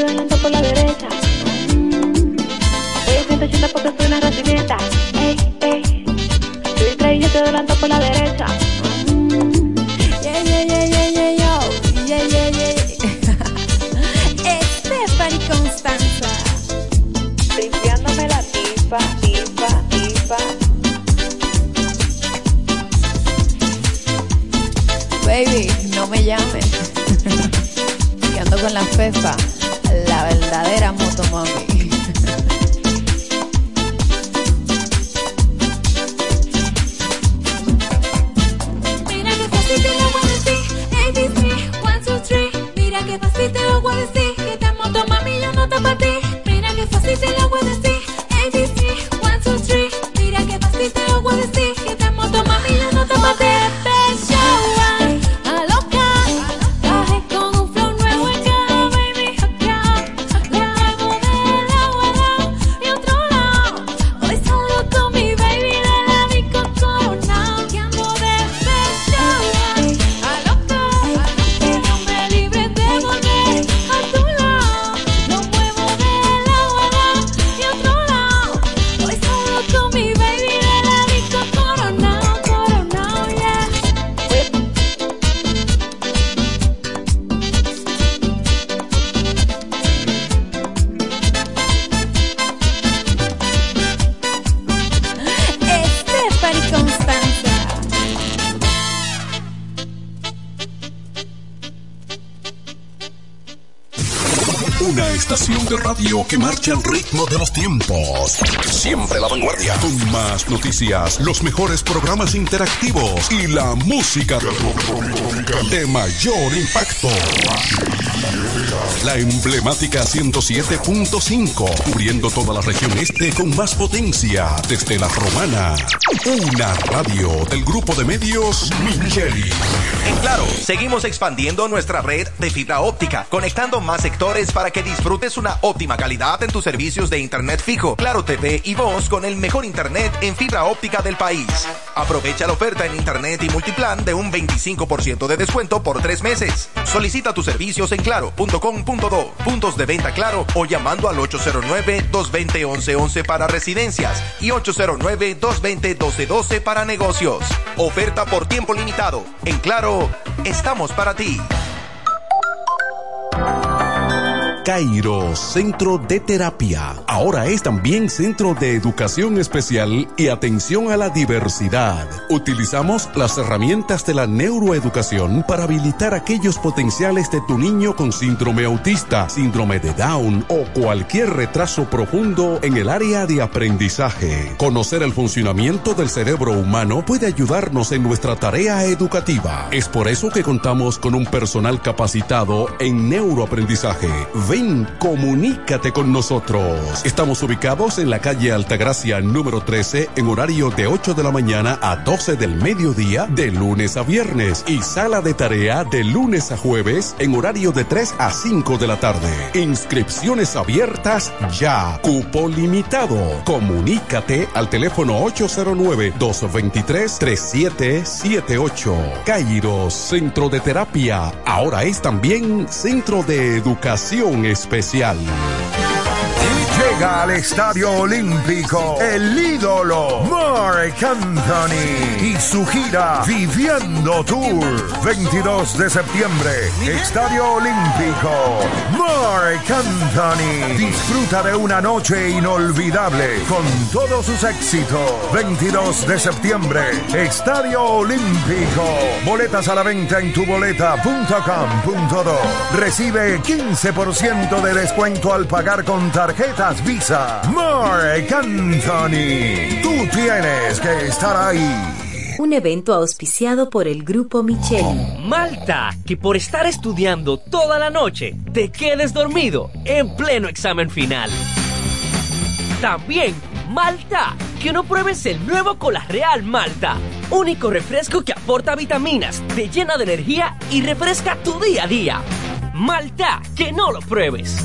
te adelanto por la derecha. Voy a 180 porque soy una residenta. Ey, ey. Soy tres y yo te adelanto por la derecha. Noticias, los mejores programas interactivos y la música de mayor impacto. La emblemática 107.5, cubriendo toda la región este con más potencia desde la romana. Una radio del grupo de medios Micheli. En Claro, seguimos expandiendo nuestra red de fibra óptica, conectando más sectores para que disfrutes una óptima calidad en tus servicios de internet fijo, Claro TV y voz con el mejor internet en fibra óptica del país. Aprovecha la oferta en internet y multiplan de un 25% de descuento por tres meses. Solicita tus servicios en claro.com.do, puntos de venta claro o llamando al 809-220-1111 para residencias y 809-220-1212 para negocios. Oferta por tiempo limitado. En Claro, estamos para ti. Cairo Centro de Terapia. Ahora es también Centro de Educación Especial y Atención a la Diversidad. Utilizamos las herramientas de la neuroeducación para habilitar aquellos potenciales de tu niño con síndrome autista, síndrome de Down o cualquier retraso profundo en el área de aprendizaje. Conocer el funcionamiento del cerebro humano puede ayudarnos en nuestra tarea educativa. Es por eso que contamos con un personal capacitado en neuroaprendizaje. Ven, comunícate con nosotros. Estamos ubicados en la calle Altagracia número 13 en horario de 8 de la mañana a 12 del mediodía de lunes a viernes y sala de tarea de lunes a jueves en horario de 3 a 5 de la tarde. Inscripciones abiertas ya. Cupo limitado. Comunícate al teléfono 809-223-3778. Cairo Centro de Terapia. Ahora es también Centro de Educación Especial. Llega al Estadio Olímpico el ídolo Mark Anthony y su gira Viviendo Tour 22 de septiembre Estadio Olímpico. Mark Anthony disfruta de una noche inolvidable con todos sus éxitos. 22 de septiembre Estadio Olímpico. Boletas a la venta en tuboleta.com.do recibe 15% de descuento al pagar con Visa. Mark Anthony. Tú tienes que estar ahí. Un evento auspiciado por el Grupo Micheli. Malta, que por estar estudiando toda la noche te quedes dormido en pleno examen final. También Malta, que no pruebes el nuevo Cola Real Malta. Único refresco que aporta vitaminas, te llena de energía y refresca tu día a día. Malta, que no lo pruebes.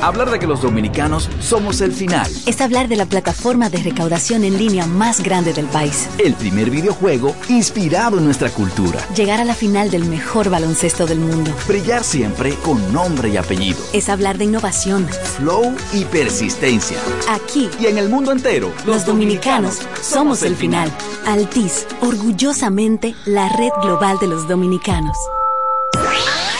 Hablar de que los dominicanos somos el final. Es hablar de la plataforma de recaudación en línea más grande del país. El primer videojuego inspirado en nuestra cultura. Llegar a la final del mejor baloncesto del mundo. Brillar siempre con nombre y apellido. Es hablar de innovación. Flow y persistencia. Aquí y en el mundo entero. Los, dominicanos, somos el final. Altis, orgullosamente la red global de los dominicanos.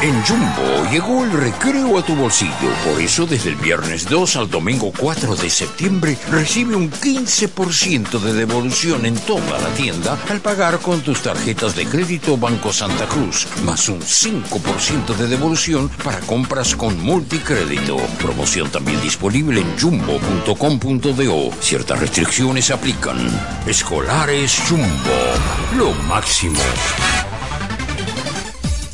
En Jumbo llegó el recreo a tu bolsillo. Por eso, desde el viernes 2 al domingo 4 de septiembre, recibe un 15% de devolución en toda la tienda al pagar con tus tarjetas de crédito Banco Santa Cruz, más un 5% de devolución para compras con multicrédito. Promoción también disponible en jumbo.com.do. Ciertas restricciones aplican. Escolares Jumbo. Lo máximo.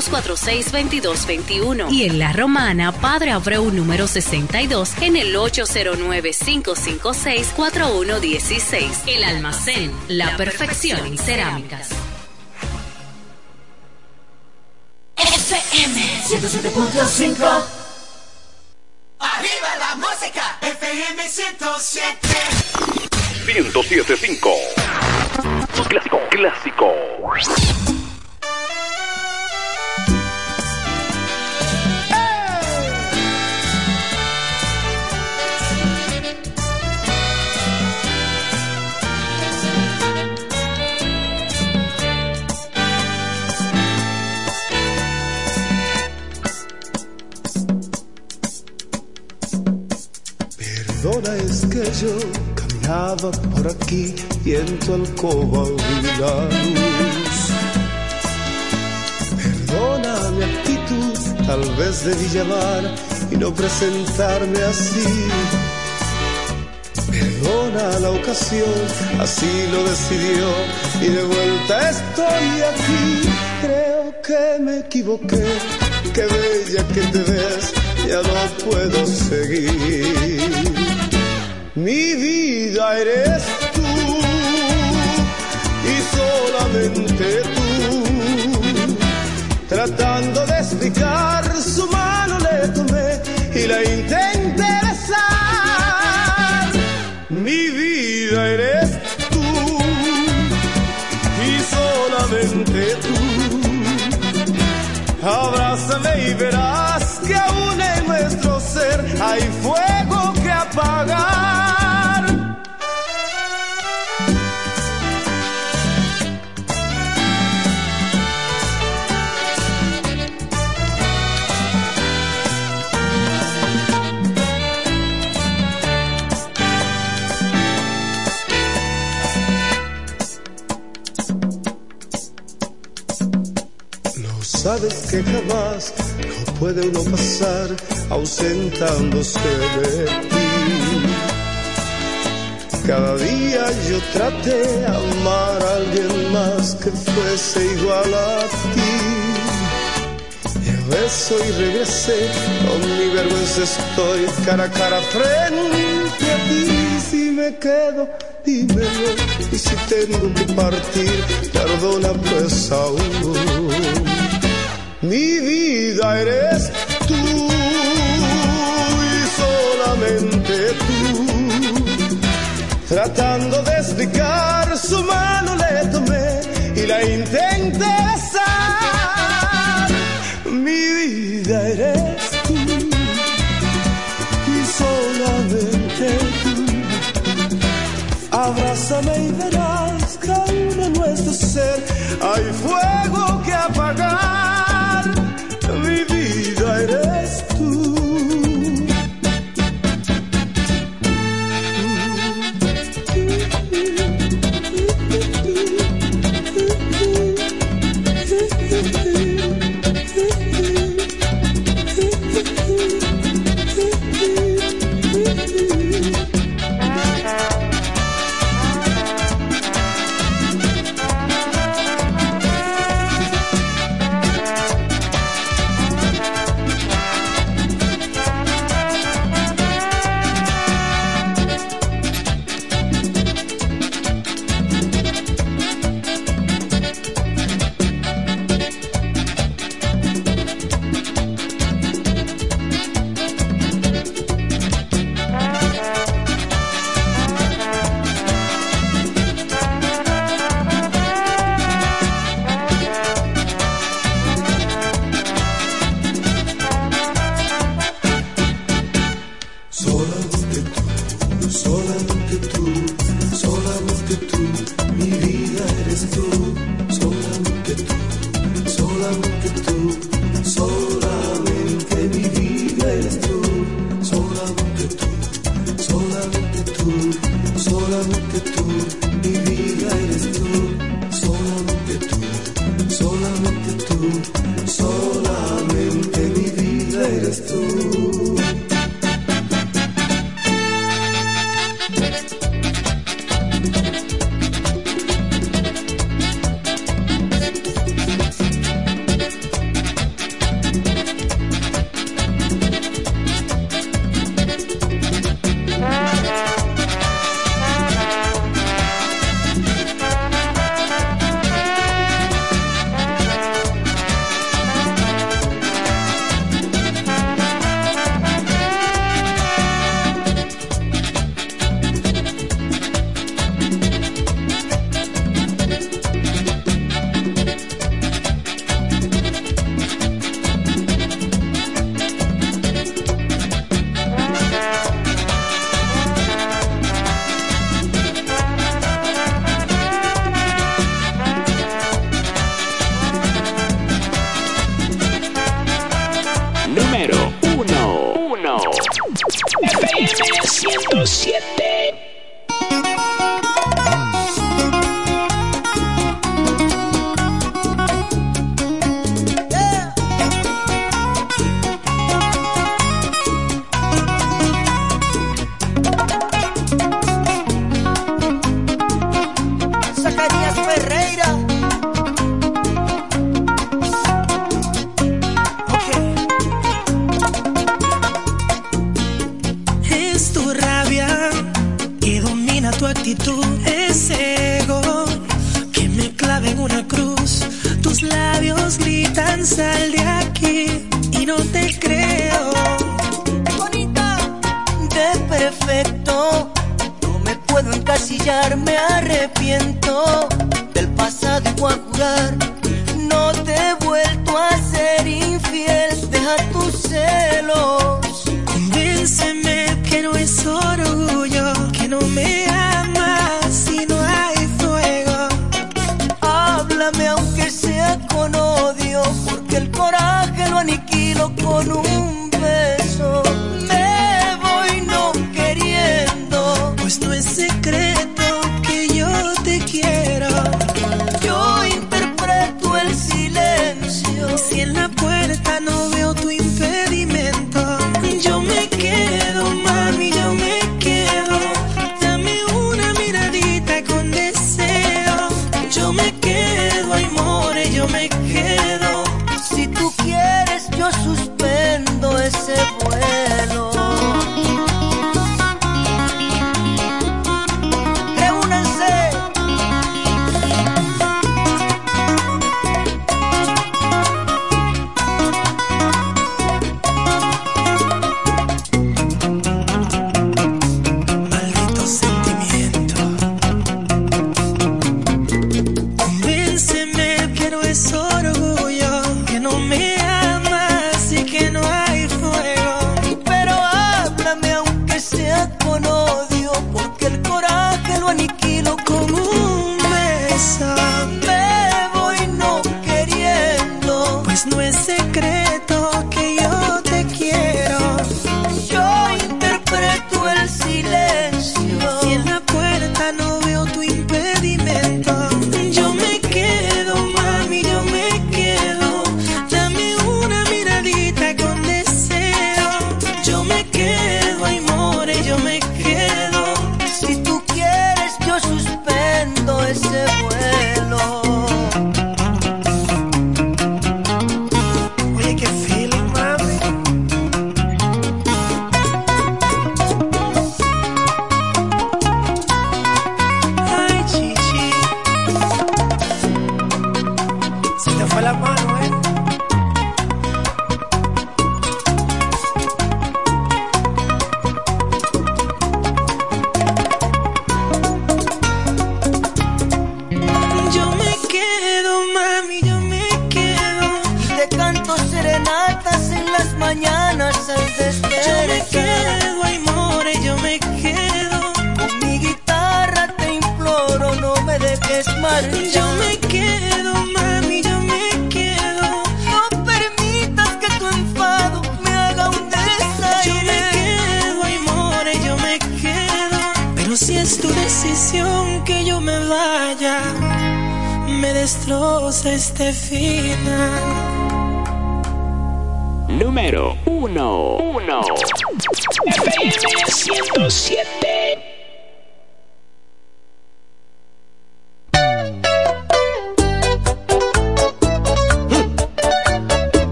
246-2221 y en La Romana, Padre Abreu número 62 en el 809-556-4116. El almacén, la perfección en cerámicas. FM 107.5 Arriba la música FM 107 1075 Clásico, clásico. Es que yo caminaba por aquí y en tu alcoba vi la luz. Perdona mi actitud, tal vez debí llamar y no presentarme así. Perdona la ocasión, así lo decidió y de vuelta estoy aquí. Creo que me equivoqué, qué bella que te ves, ya no puedo seguir. Mi vida eres tú y solamente tú. Tratando de explicar, su mano le tomé y la intenté besar. Mi vida eres tú y solamente tú. Abrázame y verás que aún en nuestro ser hay fuego que apagar. Sabes que jamás no puede uno pasar ausentándose de ti. Cada día yo traté amar a alguien más que fuese igual a ti. Y eso y regresé, con mi vergüenza estoy cara a cara frente a ti. Si me quedo, dímelo. Y si tengo que partir, perdona pues aún. Mi vida eres tú y solamente tú. Tratando de explicar, su mano le tomé y la intenté besar. Mi vida eres tú y solamente tú. Abrázame y verás que aún en nuestro ser hay fuego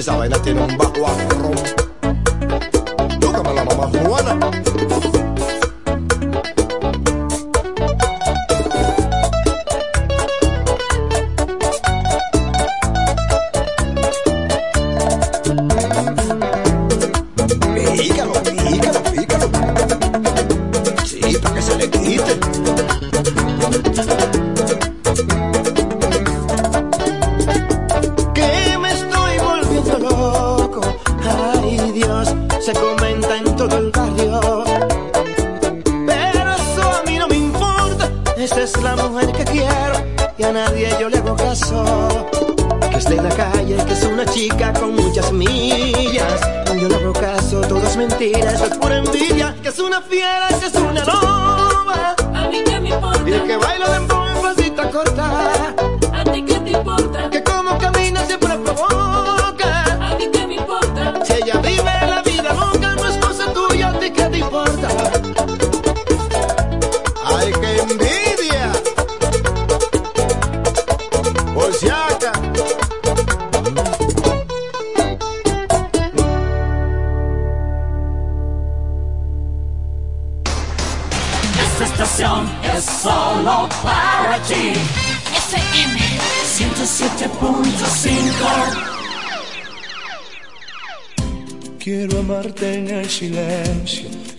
Esa vaina tiene un bajo afro. Tócame la mamá Juana.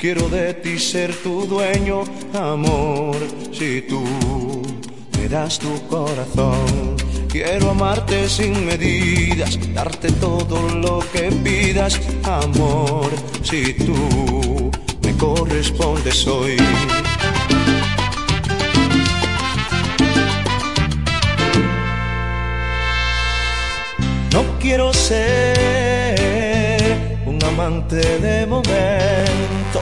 Quiero de ti ser tu dueño, amor, si tú me das tu corazón. Quiero amarte sin medidas, darte todo lo que pidas, amor, si tú me correspondes hoy. No quiero ser amante de momento.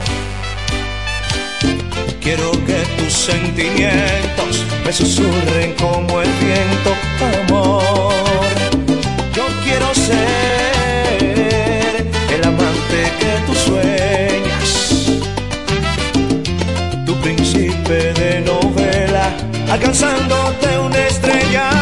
Quiero que tus sentimientos me susurren como el viento, amor. Yo quiero ser el amante que tú sueñas, tu príncipe de novela, alcanzándote una estrella.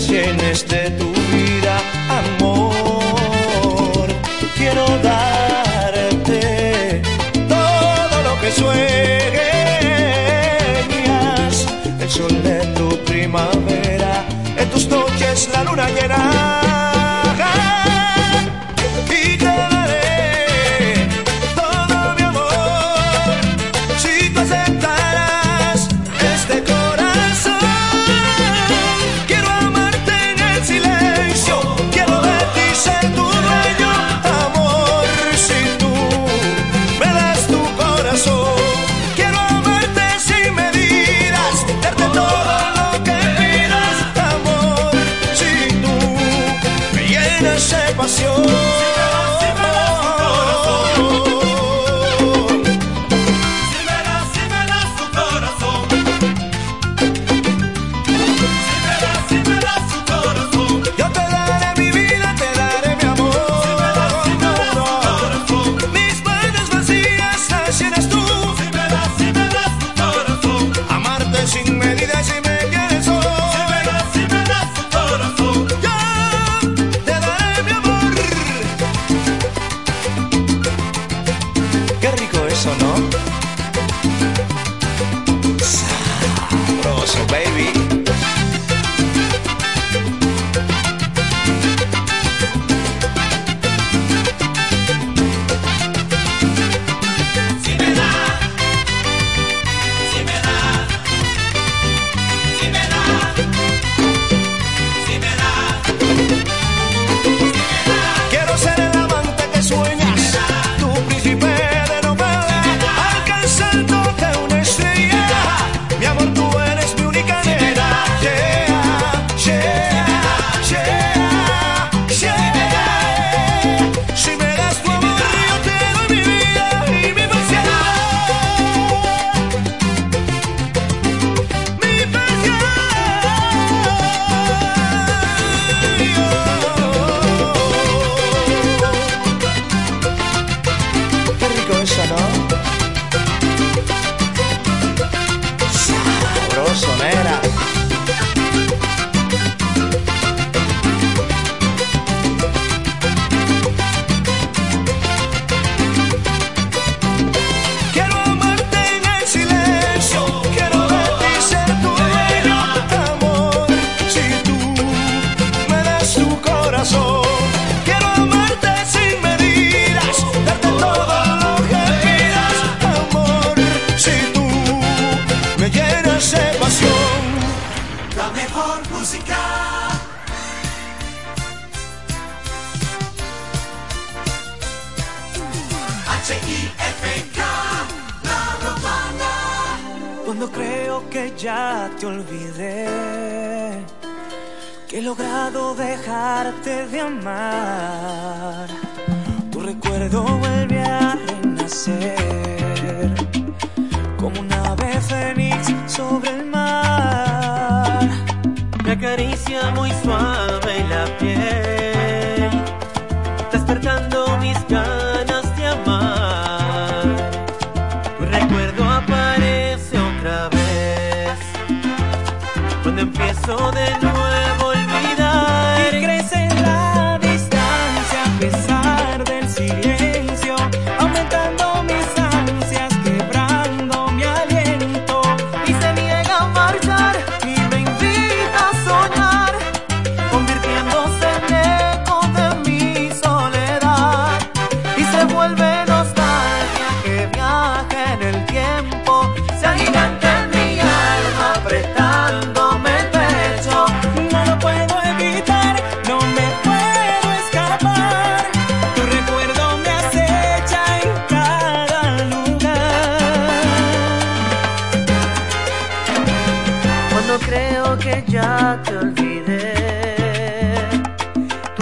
las llenes de tu vida, amor. Quiero darte todo lo que sueñas, el sol de tu primavera, en tus noches la luna llena.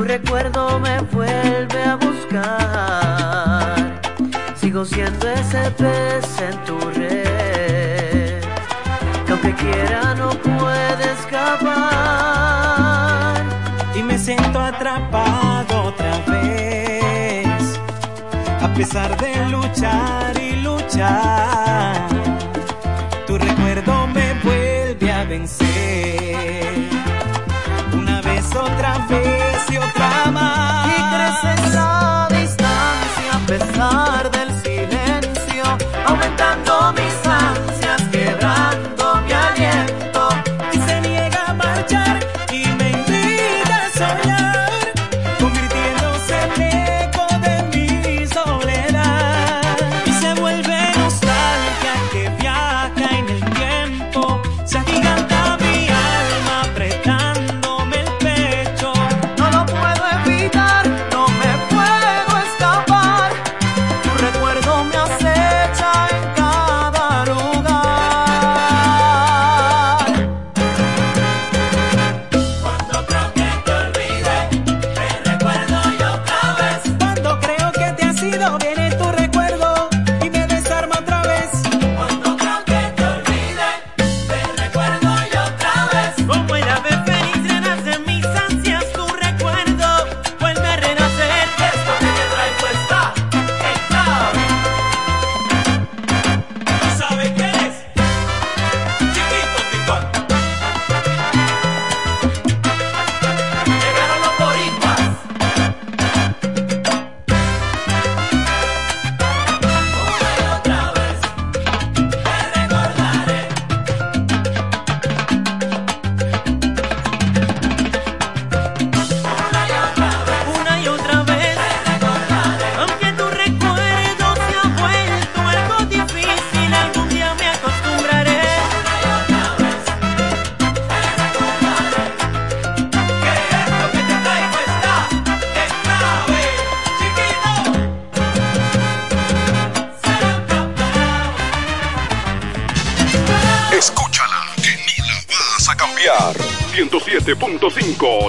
recuerdo me vuelve a buscar. Sigo siendo ese pez en tu red, que quiera no puede escapar. Y me siento atrapado otra vez, a pesar de luchar y luchar. Tu recuerdo me vuelve a vencer otra vez y otra más. Y crece en la distancia a pesar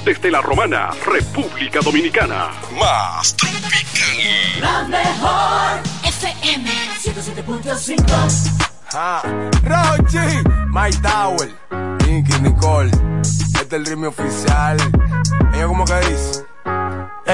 desde la Romana, República Dominicana. Más tropical. La mejor FM 107.5. Ah, Rochi, My Tower, Nicky Nicole. Este es el ritmo oficial. Ella como que dice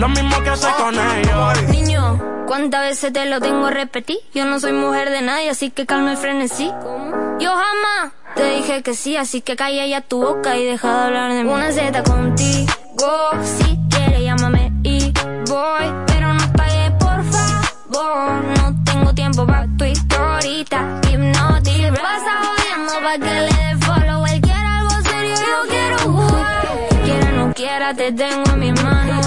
Lo mismo que hace con ellos. Niño, ¿cuántas veces te lo tengo a repetir? Yo no soy mujer de nadie, así que calma el frenesí. Yo jamás te dije que sí, así que calla ya tu boca y deja de hablar de mí. Una Z contigo, si quieres llámame y voy, pero no pagues por favor. No tengo tiempo para tu historita, hipnotic. Pasa jodiendo pa' que le dé follow. Él quiere algo serio, yo quiero jugar. Quiera no quiera, te tengo en mis manos.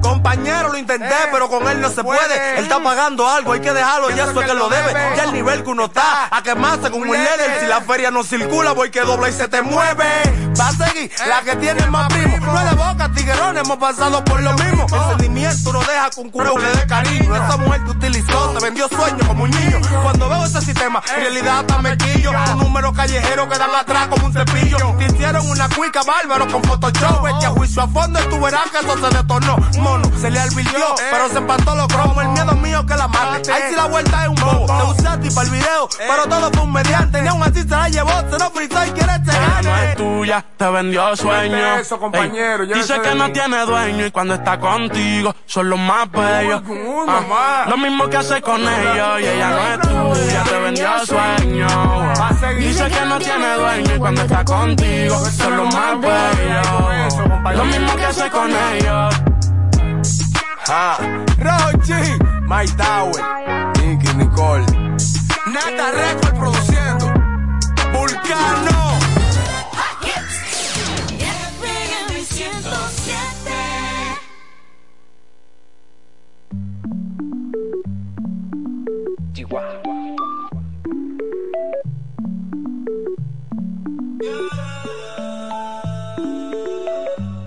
Compañero, lo intenté, pero con él no se puede. Él está pagando algo, hay que dejarlo, ya eso es que lo debe. Ya el nivel que uno está, a quemarse como un líder. Si la feria no circula, voy que dobla y se te mueve. Va a seguir la que tiene más primo. No es de boca, tiguerón, hemos pasado por lo mismo. El sentimiento no deja culo le dé cariño. Esa mujer te utilizó, te vendió sueños como un niño. Cuando veo ese sistema, en realidad hasta me quillo. Un número callejero que dan atrás como un cepillo. Te hicieron una cuica bárbaro con Photoshop. A juicio a fondo tú verás que eso se detonó. Mono, se le advirtió, pero se empató los cromos. El miedo mío que la mate. Ahí sí la vuelta es un bobo. Te usaste para el video, pero todo fue un mediante. Ni aún así se la llevó, se lo frizó y quiere este Ella no es tuya, te vendió sueño. eso, compañero, dice que no tiene dueño y cuando está contigo son los más bellos. lo mismo que hace con ellos y ella no es tuya, te vendió sueño. Dice que no tiene dueño y cuando está contigo son los más bellos. Lo mismo que hace con ellos. Ah, Rochi, Mike Tower, Nicky Nicole. Nata Record produciendo. Vulcano.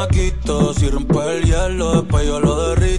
Chamaquito. Si rompes el hielo, después yo lo derrito.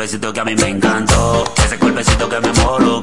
besito que a mí me encantó. Ese golpecito que me moló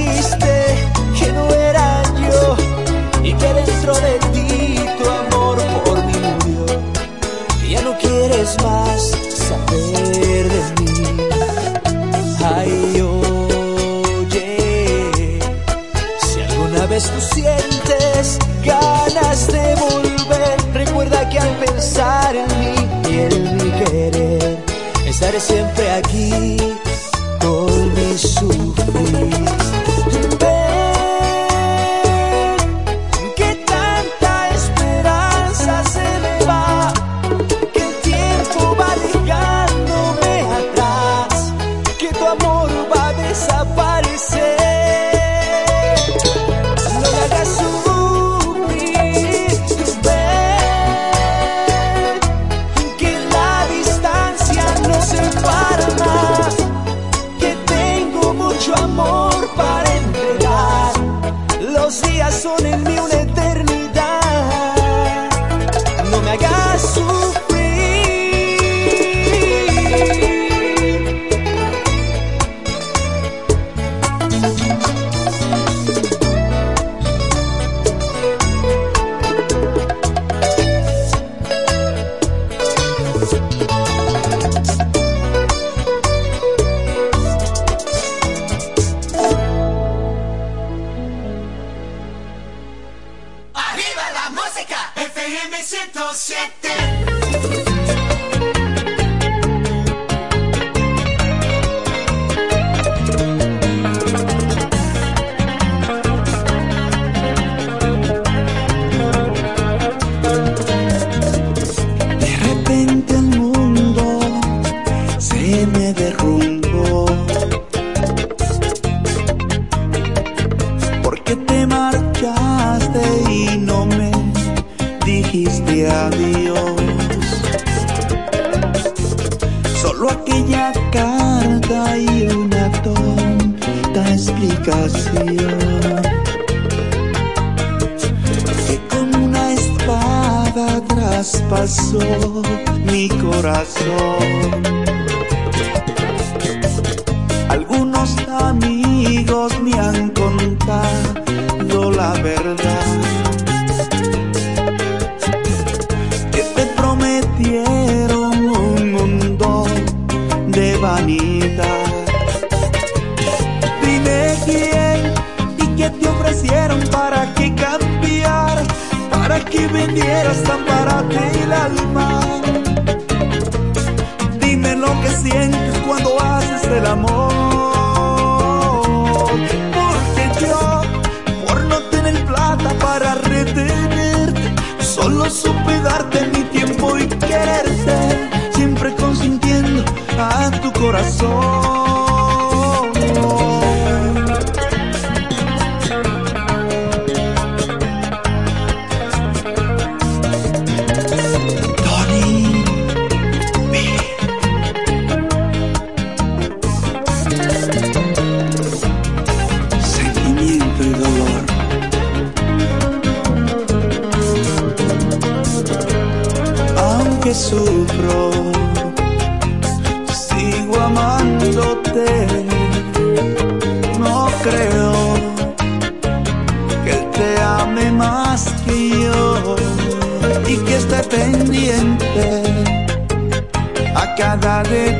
dijiste que no era yo y que dentro de ti tu amor por mí murió. Ya no quieres más.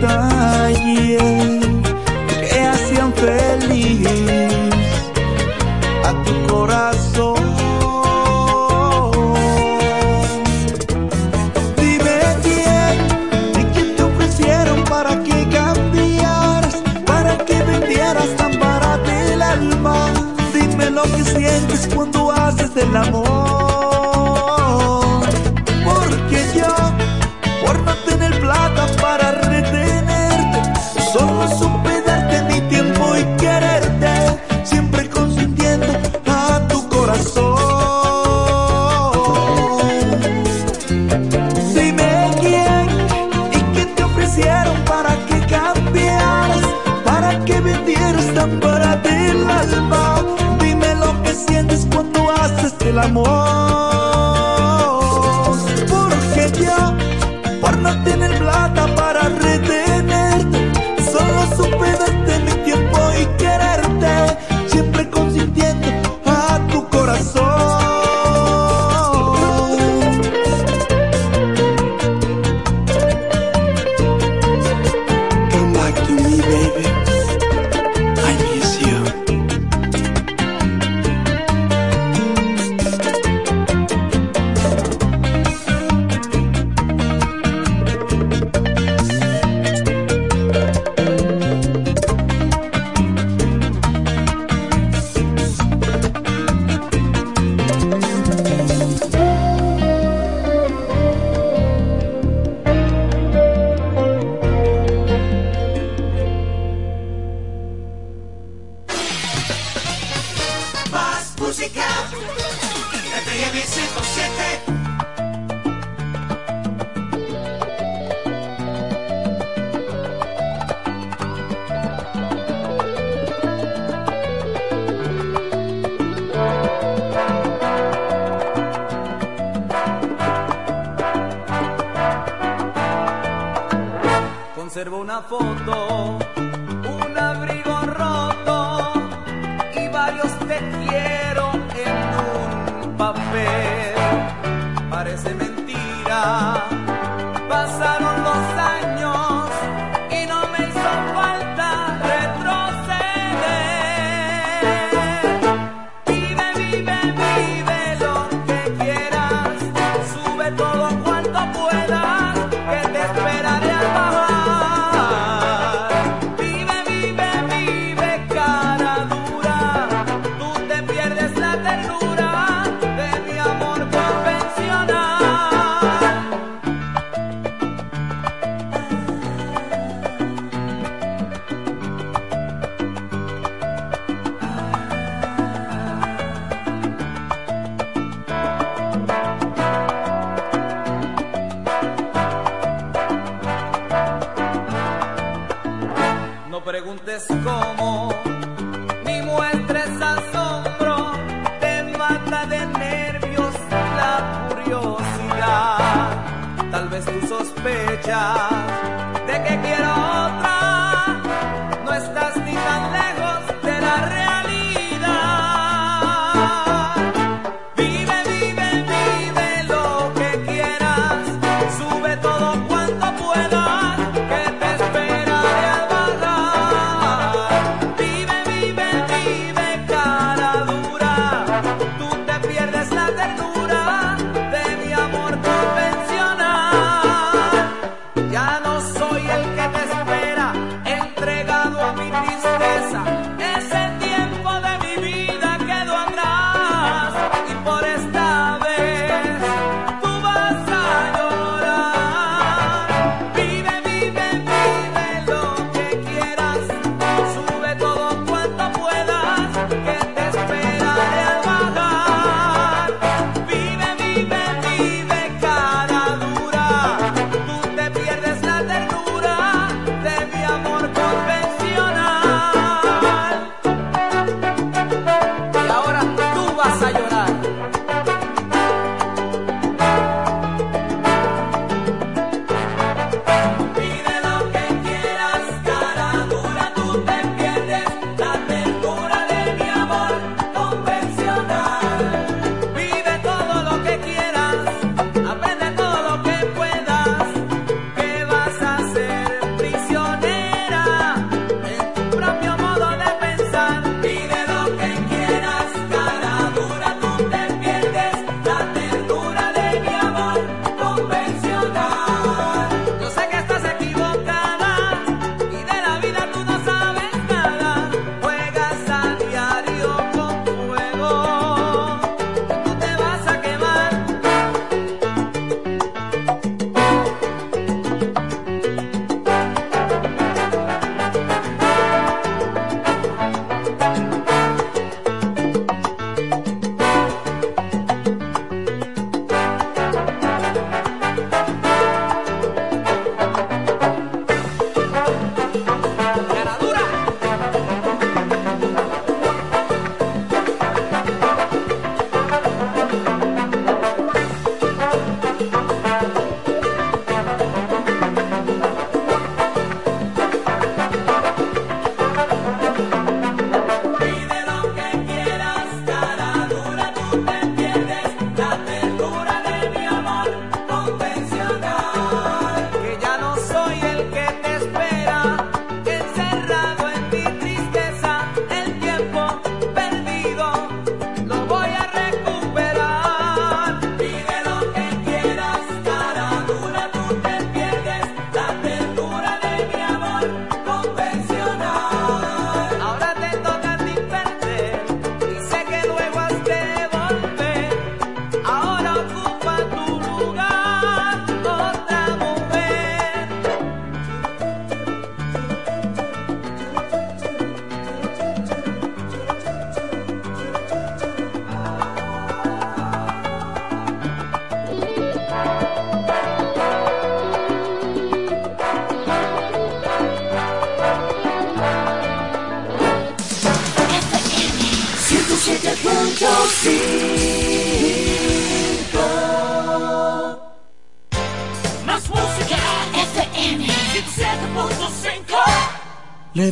detalles que hacían feliz a tu corazón. Dime quién, de quién te ofrecieron para que cambiaras, para que vendieras tan barato el alma. Dime lo que sientes cuando haces el amor.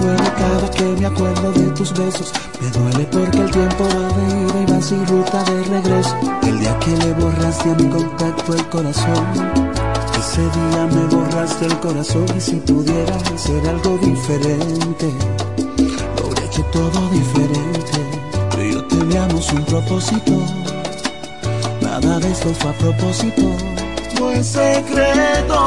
Duele cada que me acuerdo de tus besos. Me duele porque el tiempo va de ida y va sin ruta de regreso. El día que le borraste a mi contacto el corazón. Ese día me borraste el corazón y si pudiera hacer algo diferente, lo hubiera hecho todo diferente. Tú yo teníamos un propósito, nada de esto fue a propósito, no es secreto.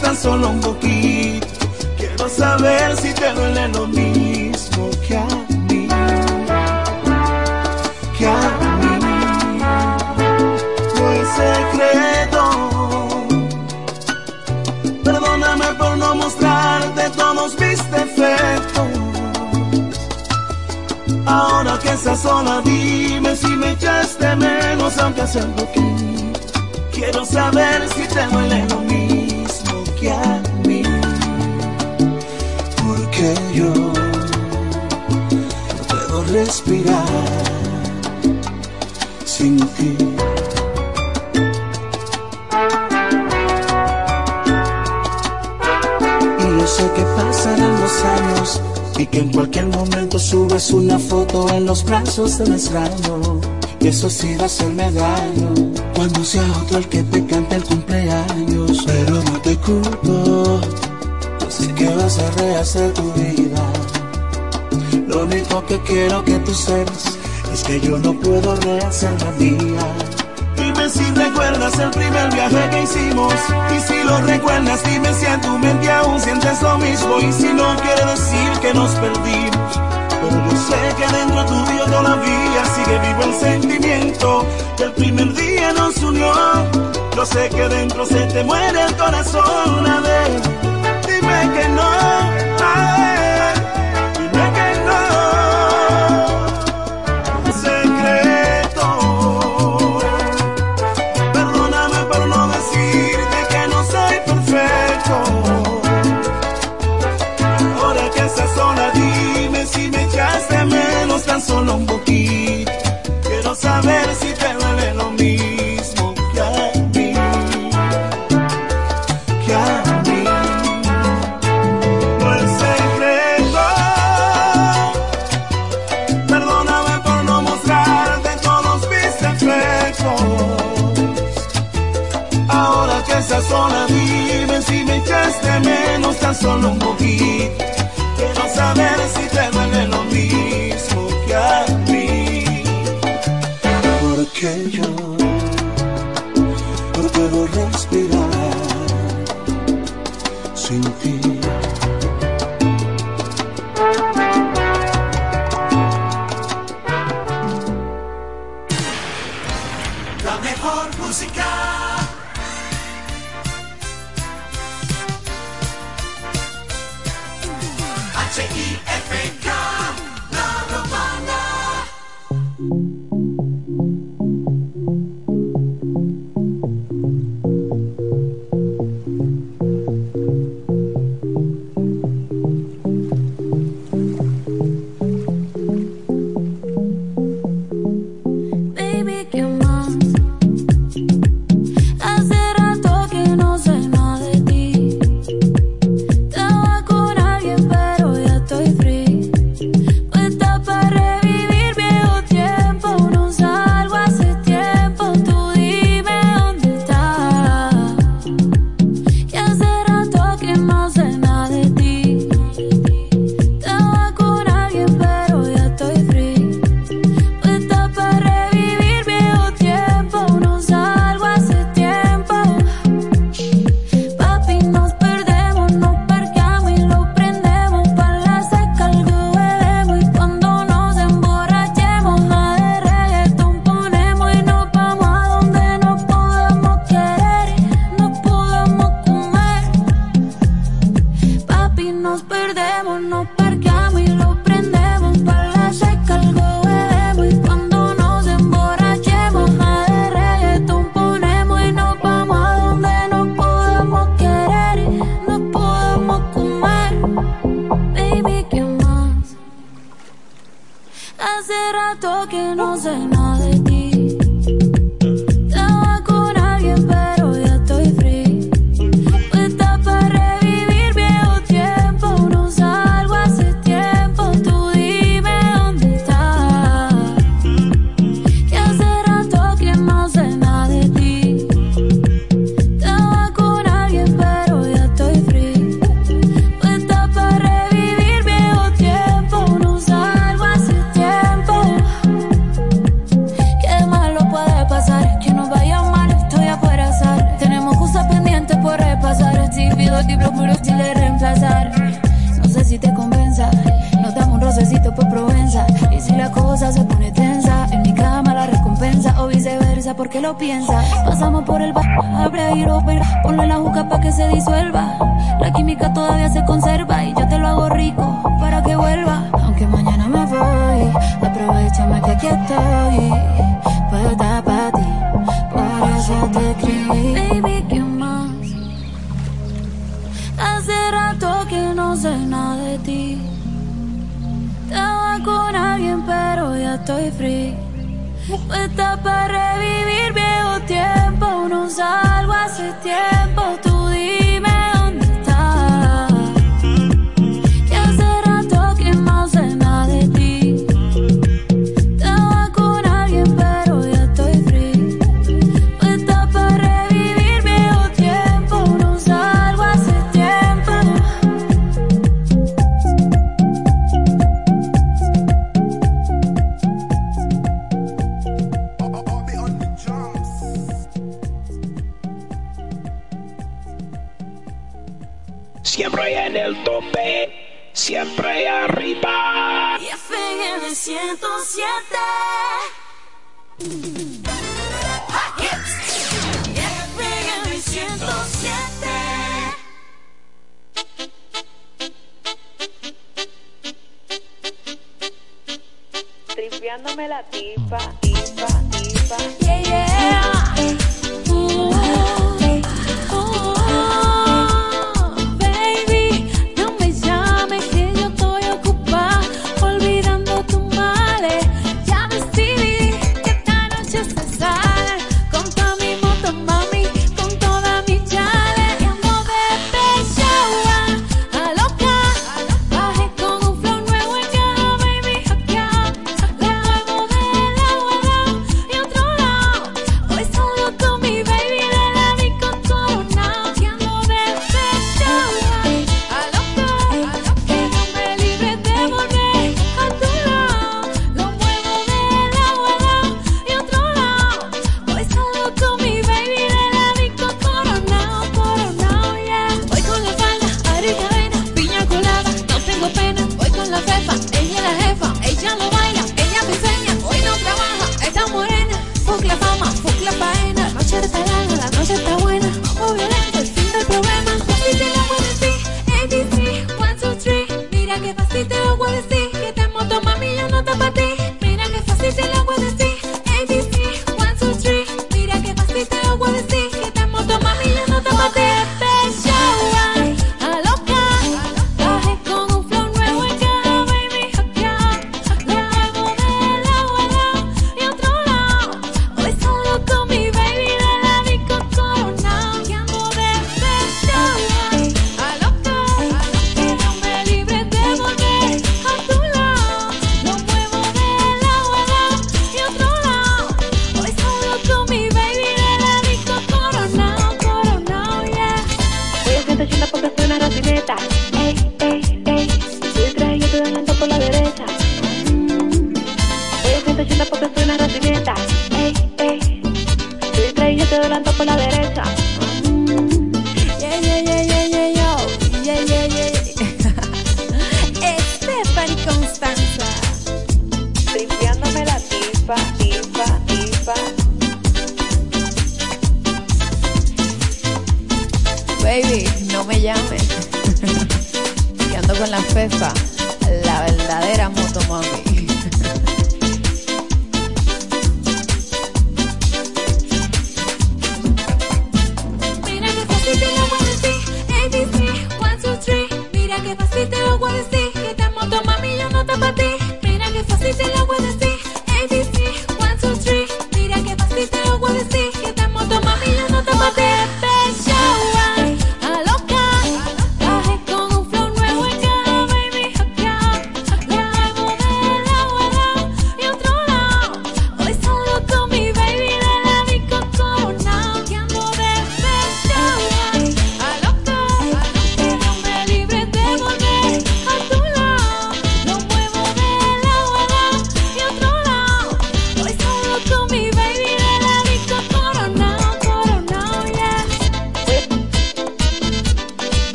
Tan solo un poquito. Quiero saber si te duele lo mismo que a mí. Que a mí. No es secreto. Perdóname por no mostrarte todos mis defectos. Ahora que estás sola, dime si me echaste menos, aunque sea un poquito. Quiero saber si te duele lo mismo Porque yo no puedo respirar sin ti. Y yo sé que pasarán los años y que en cualquier momento subes una foto en los brazos de un extraño. Y eso sí va a hacerme daño cuando sea otro el que te cante el cumpleaños. Pero no te culpo, sé que vas a rehacer tu vida. Lo único que quiero que tú sepas es que yo no puedo rehacer la mía. Dime si recuerdas el primer viaje que hicimos. Y si lo recuerdas, dime si en tu mente aún sientes lo mismo. Y si no quiere decir que nos perdimos. Sé que dentro tuyo todavía sigue vivo el sentimiento que el primer día nos unió. Yo sé que dentro se te muere el corazón. A solo un poquito. Quiero saber si te duele lo mismo que a mí. Porque yo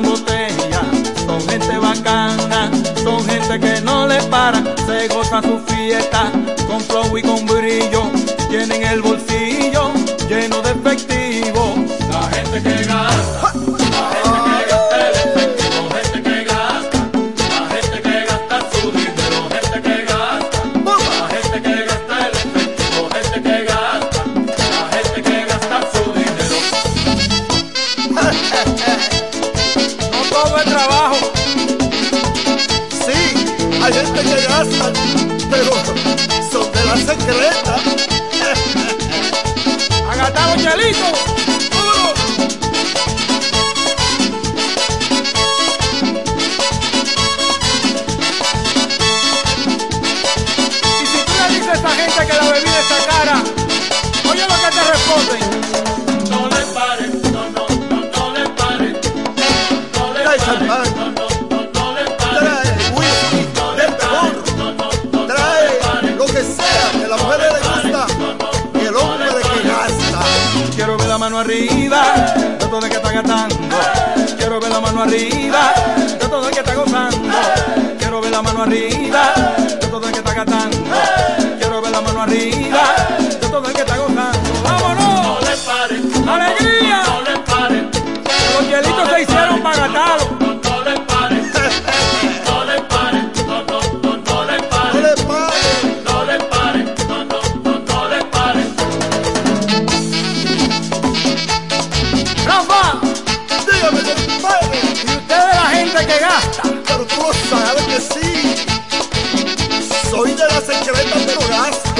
botella, son gente bacana, son gente que no le para, se goza su fiesta, con flow y con brillo, tienen el bolsillo lleno de efectivo, la gente que gasta. mano arriba de todo el que está gastando. Quiero ver la mano arriba de todo el que está gozando. Quiero ver la mano arriba de todo el que está gastando. Quiero ver la mano arriba de todo el que está gozando vámonos. No le paren. Alegría. No. Los se hicieron. No le paren. No. No, no, no, no paren. No le paren. No, no, no, no le paren. Rafa. Dígame, la gente que gasta. Pero tú sabes que sí. Soy de las secretas de gastos.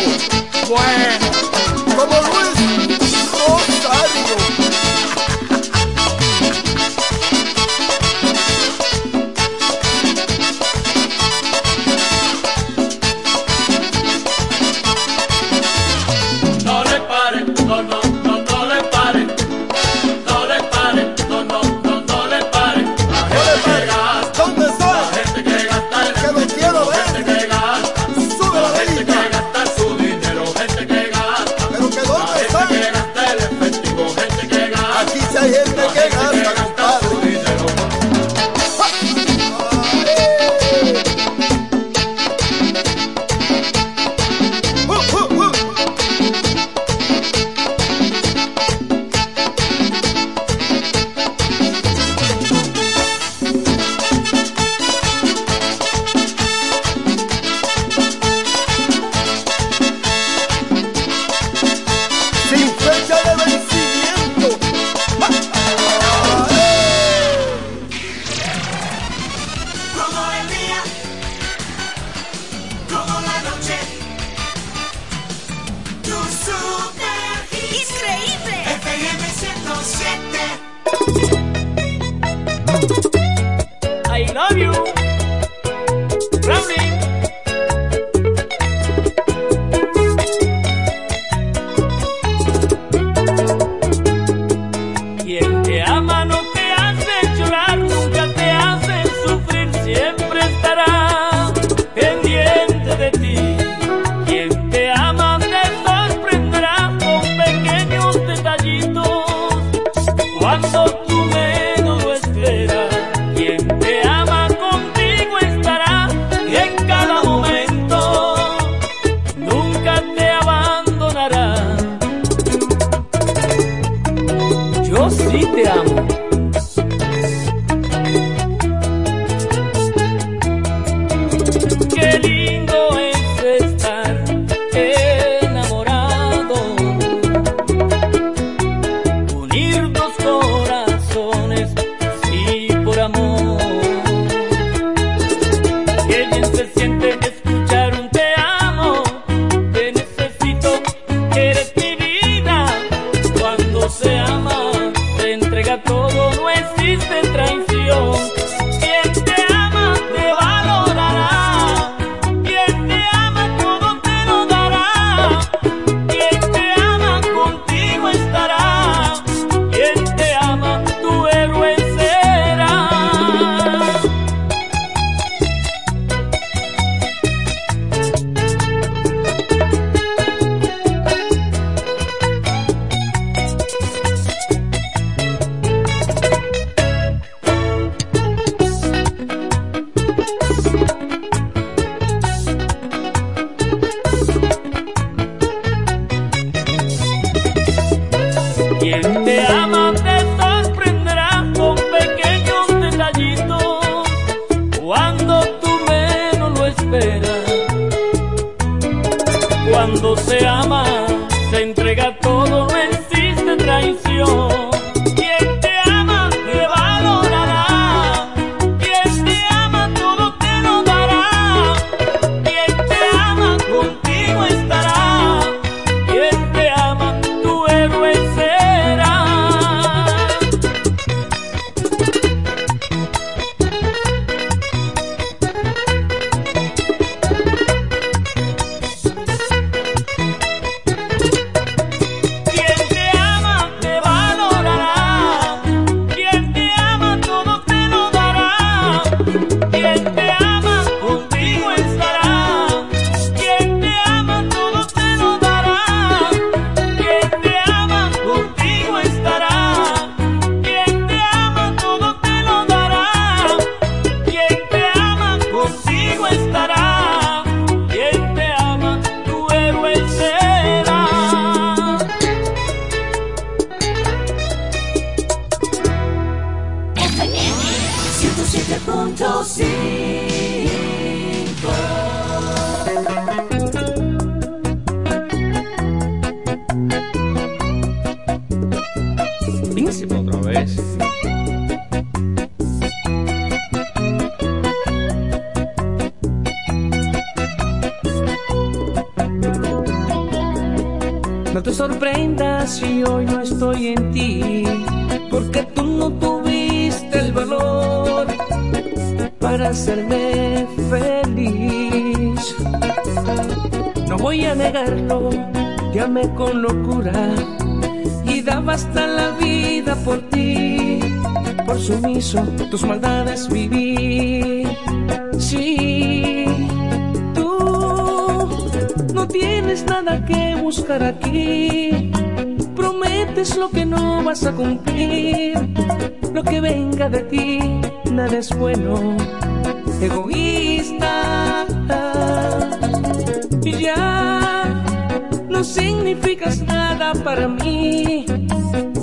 No significas nada para mí.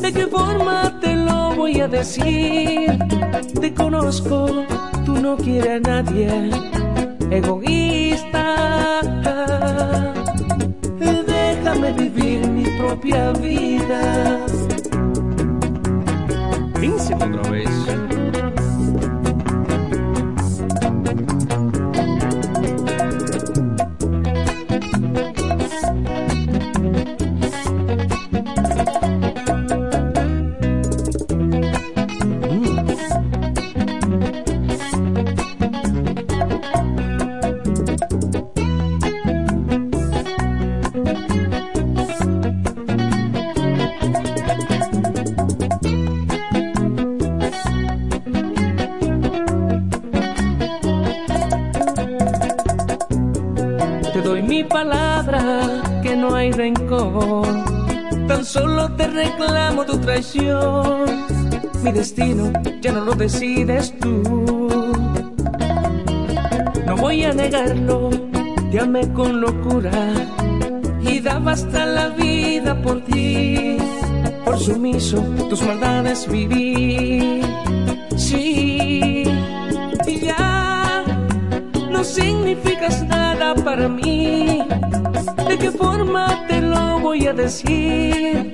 ¿De qué forma te lo voy a decir? Te conozco, tú no quieres a nadie. Egoísta. Déjame vivir mi propia vida. Otra vez. tu traición. Mi destino ya no lo decides tú. No voy a negarlo, te con locura y daba hasta la vida por ti. Por sumiso tus maldades viví. Sí, y ya no significas nada para mí. ¿De qué forma te lo voy a decir?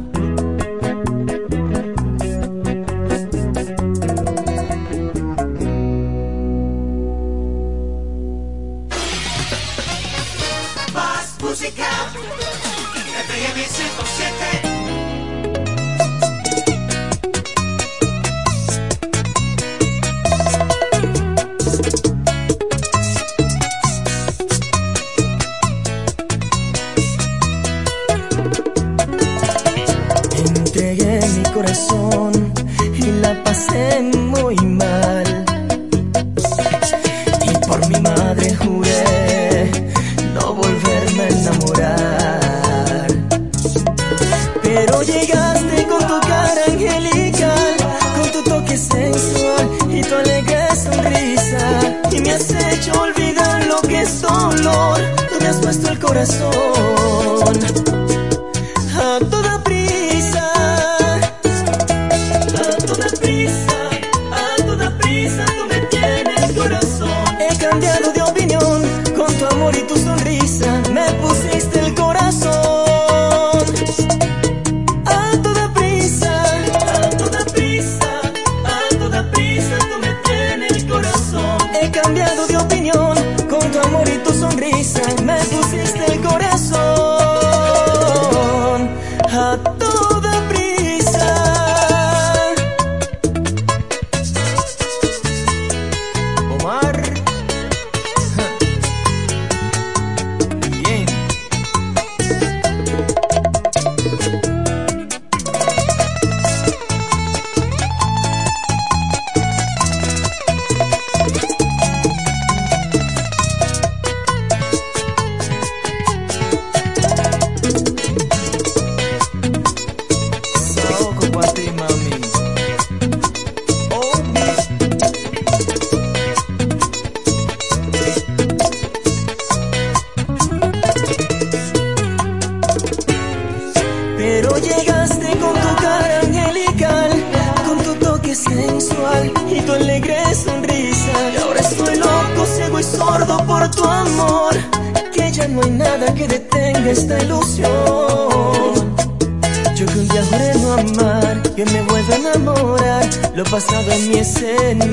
pasado en mi escena.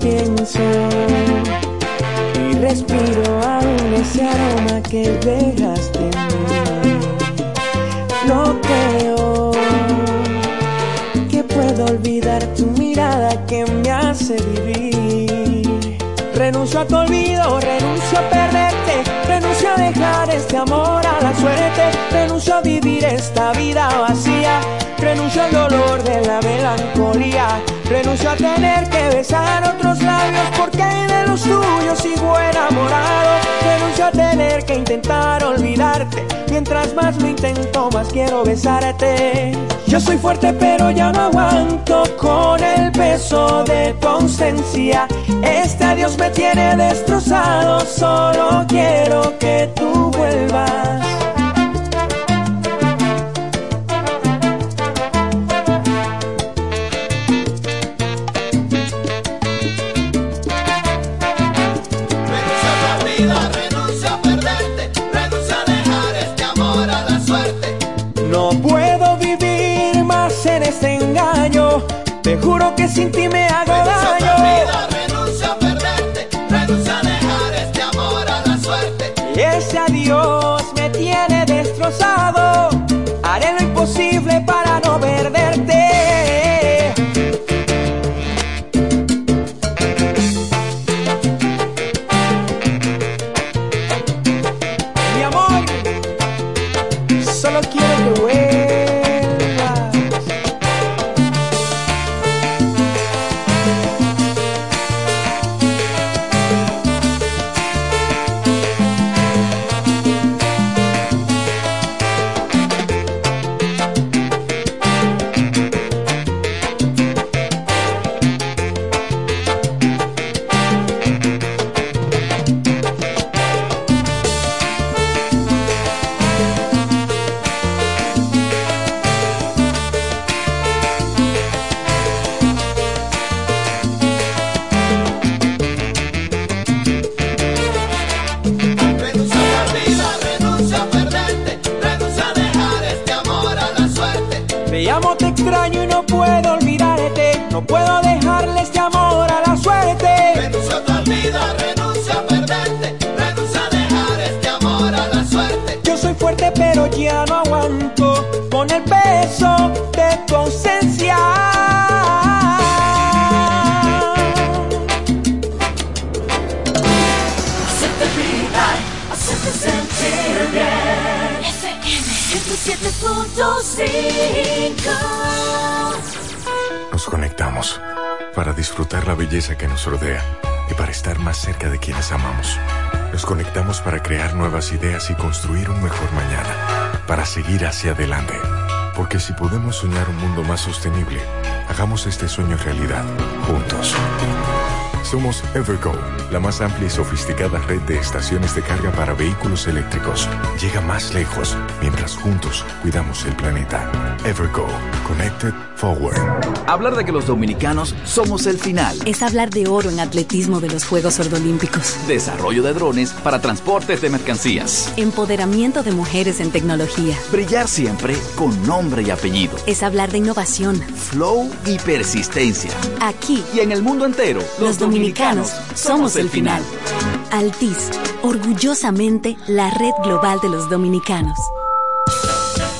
pienso y respiro aún ese aroma que dejaste en mí. No creo que pueda olvidar tu mirada que me hace vivir. Renuncio a tu olvido, renuncio a perderte, renuncio a dejar este amor a la suerte, renuncio a vivir esta vida vacía, renuncio al dolor de la melancolía Renuncio a tener que besar otros labios porque de los tuyos sigo enamorado. Renuncio a tener que intentar olvidarte. Mientras más lo intento, más quiero besarte. Yo soy fuerte pero ya no aguanto con el peso de tu ausencia. Este adiós me tiene destrozado, solo quiero que tú vuelvas. soñar un mundo más sostenible. Hagamos este sueño realidad, juntos. Somos Evergo, la más amplia y sofisticada red de estaciones de carga para vehículos eléctricos. Llega más lejos mientras juntos cuidamos el planeta. Evergo, Connected Forward. Hablar de que los dominicanos somos el final. Es hablar de oro en atletismo de los Juegos Ordolímpicos. Desarrollo de drones para transportes de mercancías. Empoderamiento de mujeres en tecnología. Brillar siempre con nombre y apellido. Es hablar de innovación. Flow y persistencia. Aquí y en el mundo entero, los, dominicanos, somos el final. Altis, orgullosamente la red global de los dominicanos.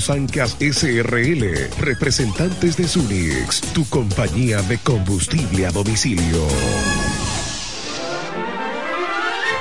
Sancas SRL, representantes de Sunix, tu compañía de combustible a domicilio.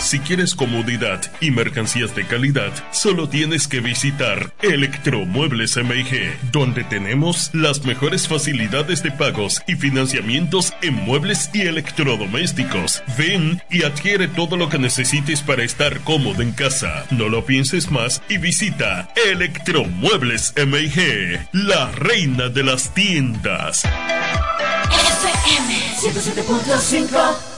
Si quieres comodidad y mercancías de calidad, solo tienes que visitar Electromuebles MIG, donde tenemos las mejores facilidades de pagos y financiamientos en muebles y electrodomésticos. Ven y adquiere todo lo que necesites para estar cómodo en casa. No lo pienses más y visita Electromuebles MIG, la reina de las tiendas. FM 107.5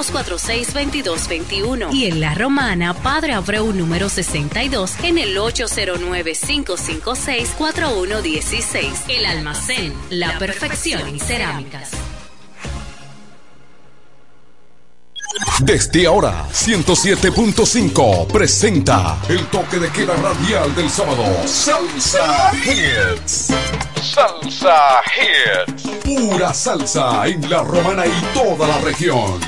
246-2221. Y en La Romana, Padre Abreu número 62 en el 809-556-4116. El almacén, la perfección en cerámicas. Desde ahora, 107.5 presenta el toque de queda radial del sábado. Salsa Hits. Salsa Hits. Pura salsa en la romana y toda la región.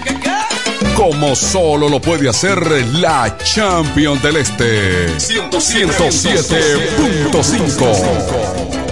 Como solo lo puede hacer la Champion del Este. 107.5.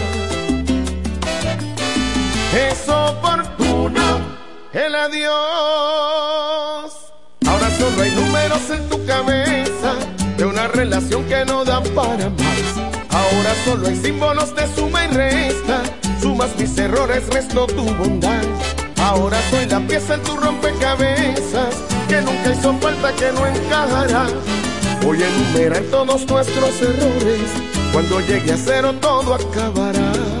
Es oportuno el adiós. Ahora solo hay números en tu cabeza de una relación que no da para más. Ahora solo hay símbolos de suma y resta. Sumas mis errores, resto tu bondad. Ahora soy la pieza en tu rompecabezas que nunca hizo falta que no encajará. Voy a enumerar todos nuestros errores. Cuando llegue a cero todo acabará.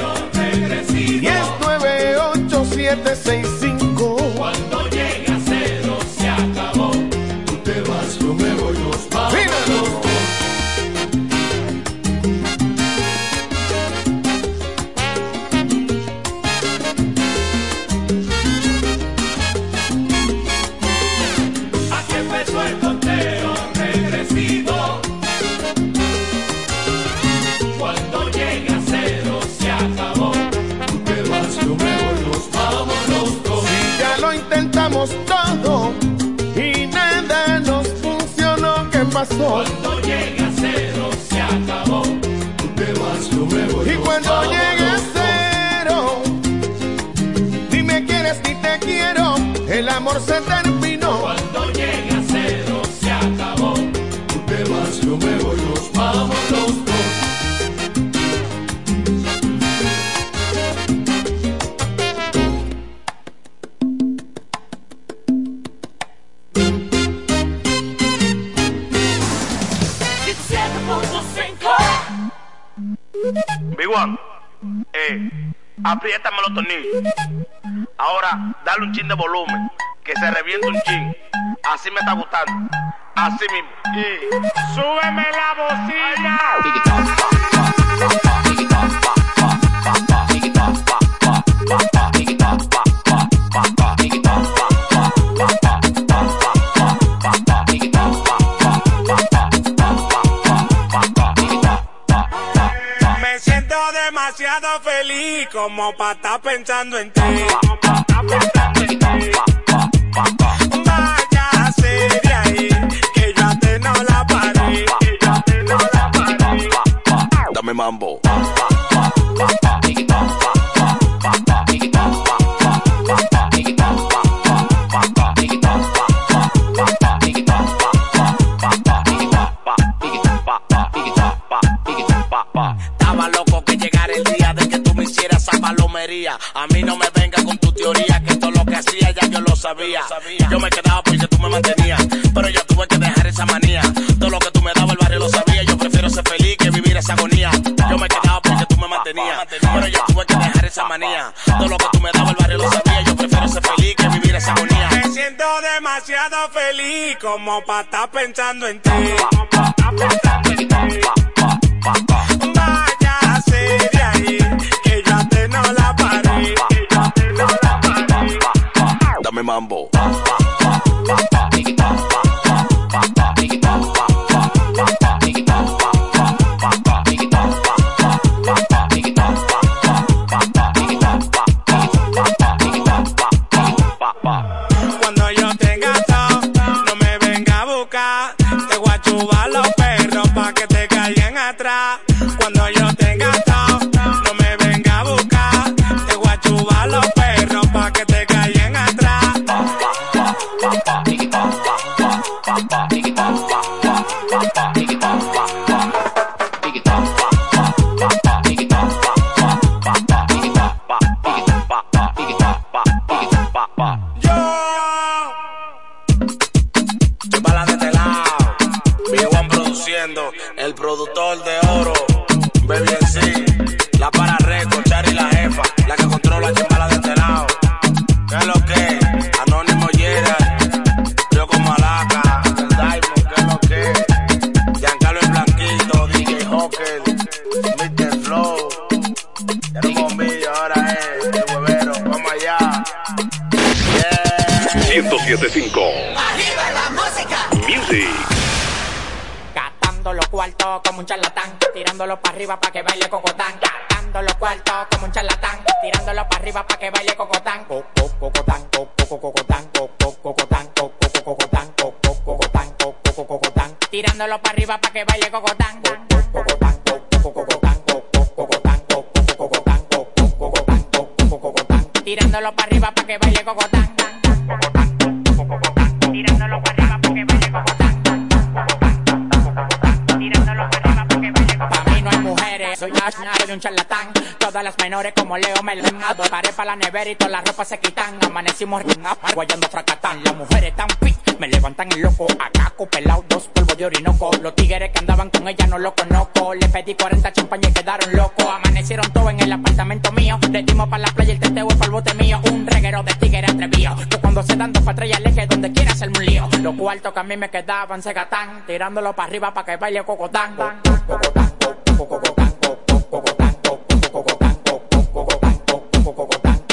10, 9, 8, amor se terminó. Cuando llegue a cero se acabó. Tú te vas, yo me voy, nos vamos los dos. Big One, eh, apriétame los tornillos. Ahora, dale un chin de volumen, reviente un chin. Así me está gustando. Así mismo. Y súbeme la Me siento demasiado feliz como para estar pensando en ti. Rumble. Pensando en ti. Y todas las ropas se quitan. Amanecimos guayando fracatán. Las mujeres tan fit, me levantan el loco. Acá pelado, dos polvos de orinoco. Los tigres que andaban con ella no los conozco. Le pedí 40 champañas y quedaron locos. Amanecieron todos en el apartamento mío. Le dimos para la playa el teteo es para el bote mío. Un reguero de tigres atrevido. Que cuando se dan dos patrullas que donde quiera hacerme un lío. Los cuartos que a mí me quedaban se gatán. Tirándolo para arriba para que baile cocotán. Cocotán, cocotán, cocotán, cocotán,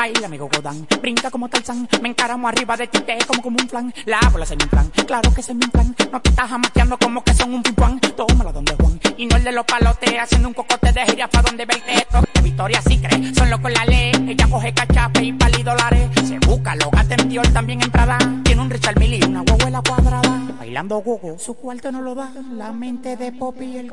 Baila, amigo Godán, brinca como Tarzán, me encaramo arriba de ti, te como como un plan, la bola se me plan, claro que se me plan, no te estás jamateando como que son un pimpán, tómala donde Juan, y no el de los palotes, haciendo un cocote de jirafa donde veinte, de Victoria sí cree, son locos la ley, ella coge cachape y pali dólares, se busca, lo gasta en Dior, también en Prada, tiene un Richard Mille y una huevuela cuadrada, bailando gogo, su cuarto no lo da, la mente de Poppy el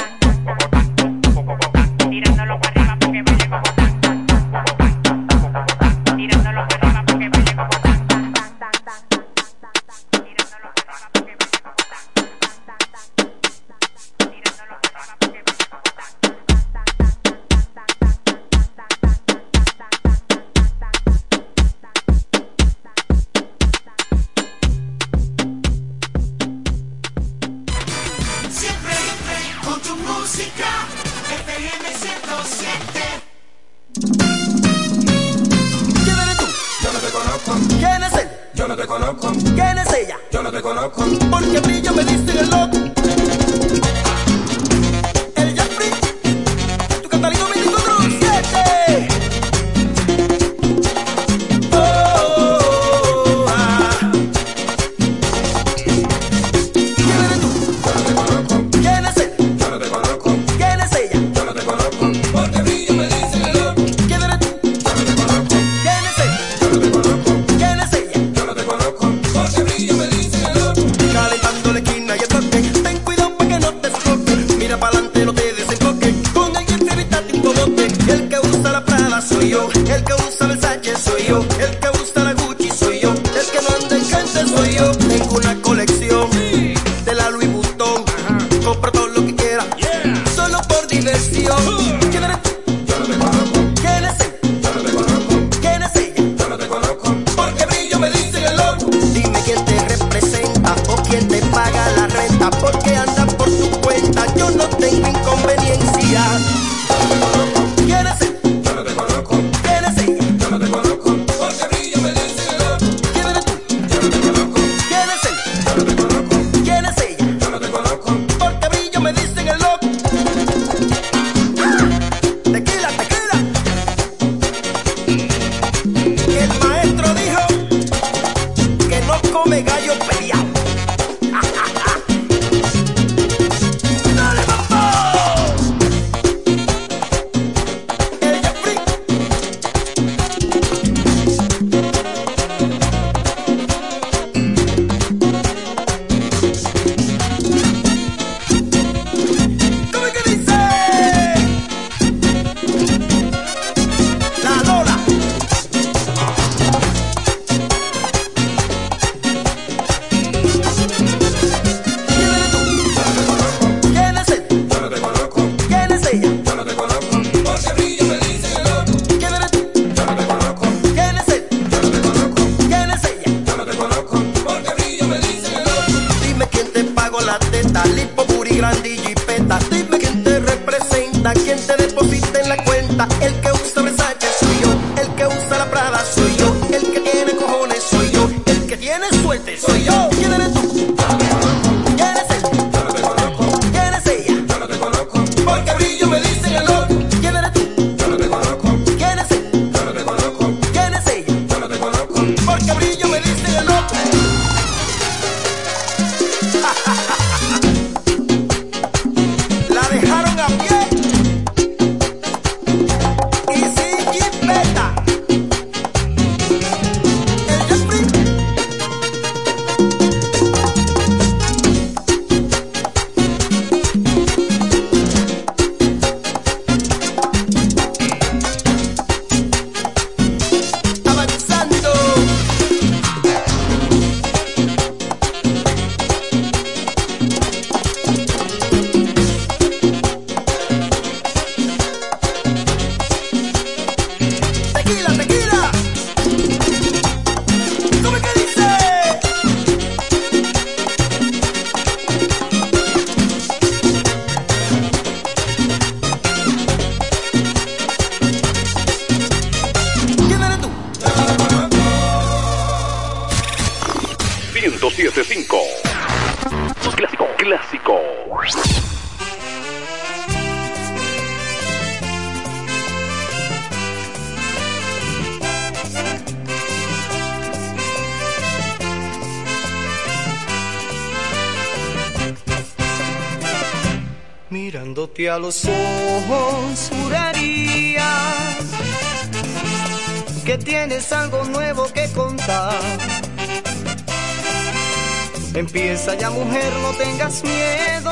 Empieza ya mujer, no tengas miedo,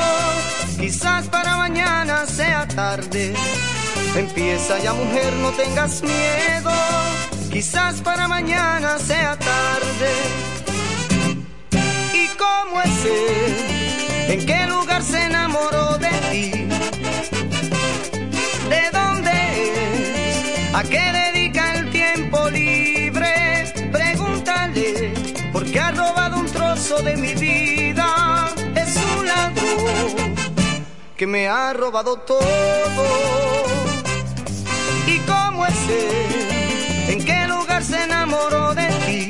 quizás para mañana sea tarde. Empieza ya mujer, no tengas miedo, quizás para mañana sea tarde. ¿Y cómo es él? ¿En qué lugar se enamoró de ti? ¿De dónde es? ¿A qué dedica el tiempo libre? De mi vida. Es un ladrón que me ha robado todo. ¿Y cómo es él? ¿En qué lugar se enamoró de ti?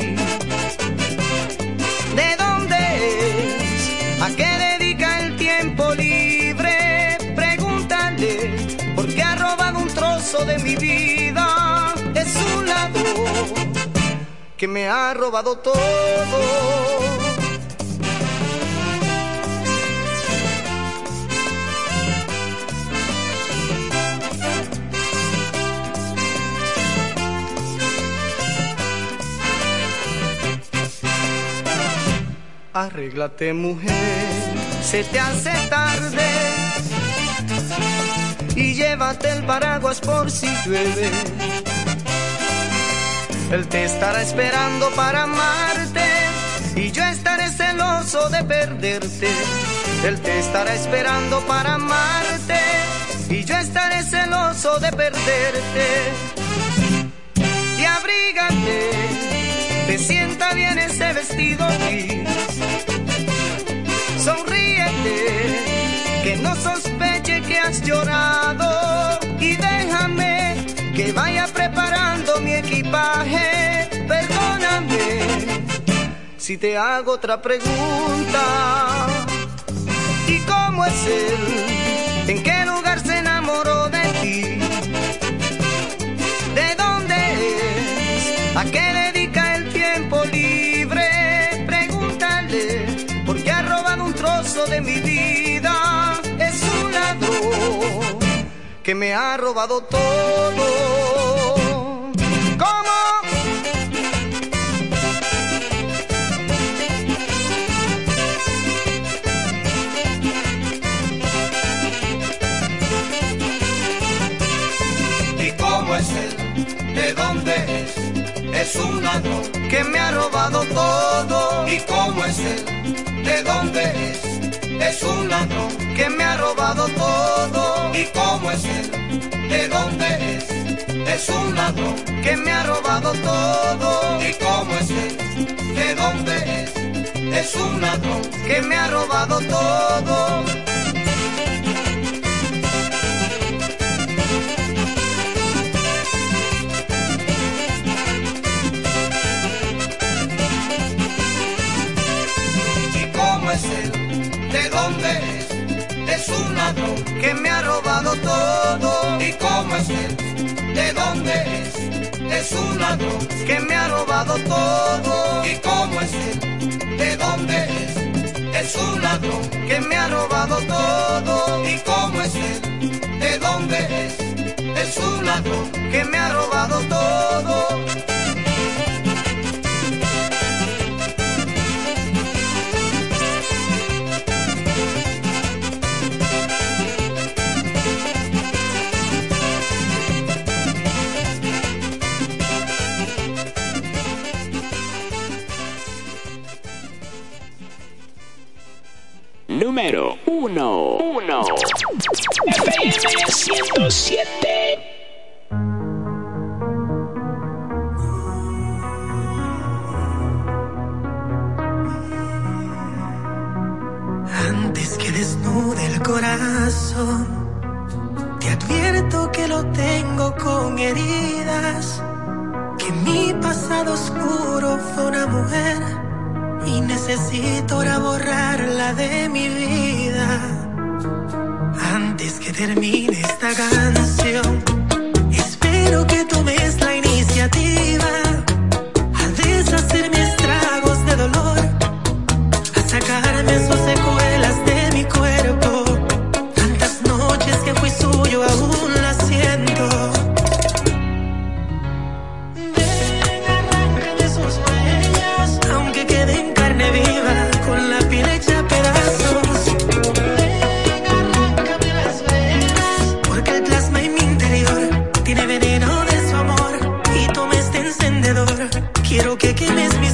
¿De dónde es? ¿A qué dedica el tiempo libre? Pregúntale, porque ha robado un trozo de mi vida. Es un ladrón que me ha robado todo. Arréglate mujer, se te hace tarde y llévate el paraguas por si llueve. Él te estará esperando para amarte y yo estaré celoso de perderte. Él te estará esperando para amarte y yo estaré celoso de perderte. Y abrígate, te sienta bien ese vestido gris. Sonríete, que no sospeche que has llorado y déjame que vaya preparando mi equipaje. Perdóname si te hago otra pregunta. ¿Y cómo es él? ¿En qué lugar se enamoró de ti? ¿De dónde es? ¿A qué mi vida. Es un ladrón que me ha robado todo. ¿Cómo? ¿Y cómo es él? ¿De dónde es? Es un ladrón que me ha robado todo. ¿Y cómo es él? ¿De dónde es? Es un ladrón que me ha robado todo. ¿Y cómo es él? ¿De dónde es? Es un ladrón que me ha robado todo. ¿Y cómo es él? ¿De dónde es? Es un ladrón que me ha robado todo. Es un ladrón que me ha robado todo. ¿Y cómo es él? ¿De dónde es? Es un ladrón que me ha robado todo. ¿Y cómo es él? ¿De dónde es? Es un ladrón que me ha robado todo. ¿Y cómo es él? ¿De dónde es? Es un ladrón que me ha robado todo. Número 1. 1. FM 107. Antes que desnude el corazón, te advierto que lo tengo con heridas, que mi pasado oscuro fue una mujer y necesito ahora borrarla de mi vida. Antes que termine esta canción, espero que tomes la iniciativa Quiero que quemes mis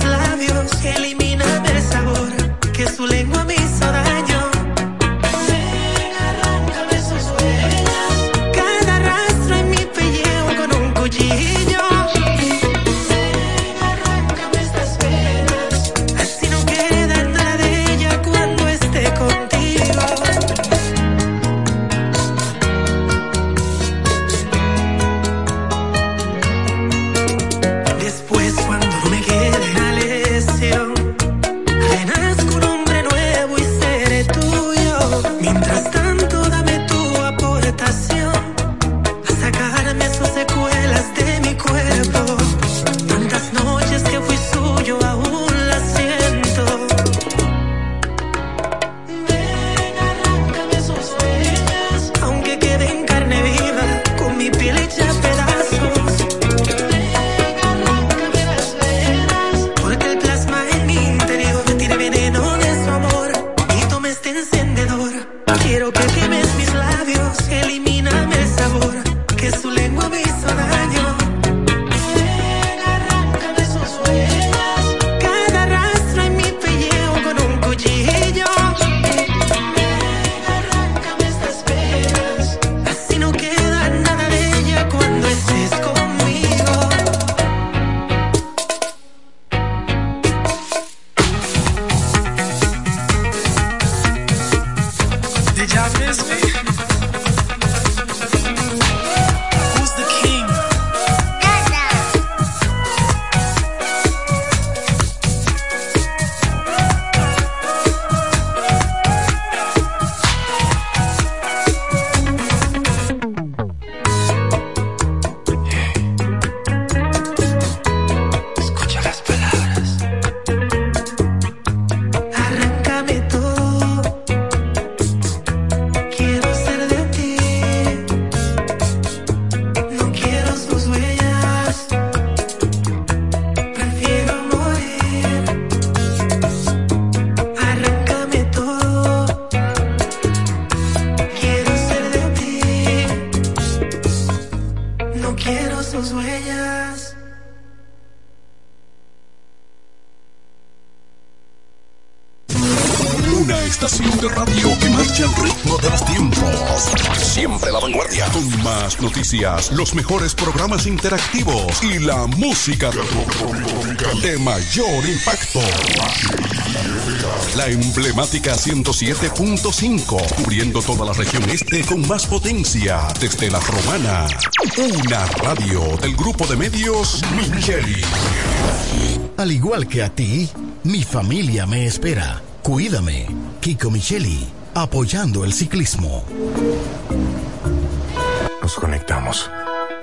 los mejores programas interactivos y la música de mayor impacto. La emblemática 107.5, cubriendo toda la región este con más potencia desde la romana. Una radio del grupo de medios Micheli. Al igual que a ti, mi familia me espera. Cuídame, Kiko Micheli, apoyando el ciclismo.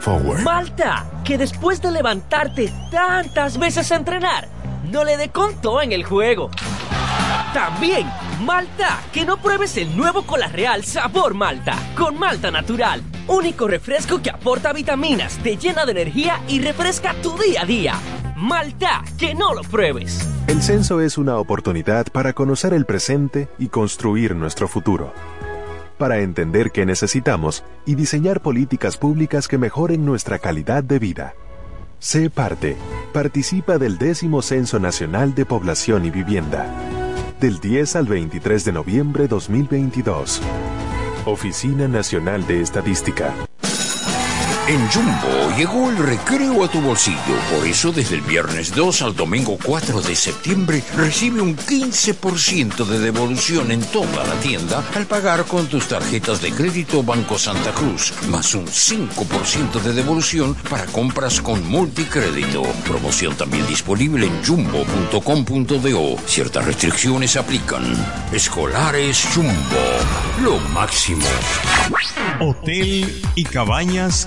Forward. Malta, que después de levantarte tantas veces a entrenar, no le dé conto en el juego. También, Malta, que no pruebes el nuevo Cola Real Sabor Malta, con Malta Natural. Único refresco que aporta vitaminas, te llena de energía y refresca tu día a día. Malta, que no lo pruebes. El censo es una oportunidad para conocer el presente y construir nuestro futuro. Para entender qué necesitamos y diseñar políticas públicas que mejoren nuestra calidad de vida. Sé parte. Participa del décimo Censo Nacional de Población y Vivienda. del 10 al 23 de noviembre 2022. Oficina Nacional de Estadística. En Jumbo llegó el recreo a tu bolsillo. Por eso, desde el viernes 2 al domingo 4 de septiembre, recibe un 15% de devolución en toda la tienda al pagar con tus tarjetas de crédito Banco Santa Cruz, más un 5% de devolución para compras con multicrédito. Promoción también disponible en jumbo.com.do. Ciertas restricciones aplican. Escolares Jumbo. Lo máximo. Hotel y Cabañas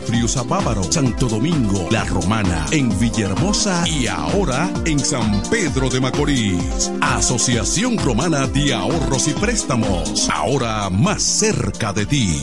Friusapávaro, Santo Domingo, La Romana, en Villahermosa y ahora en San Pedro de Macorís. Asociación Romana de Ahorros y Préstamos, ahora más cerca de ti.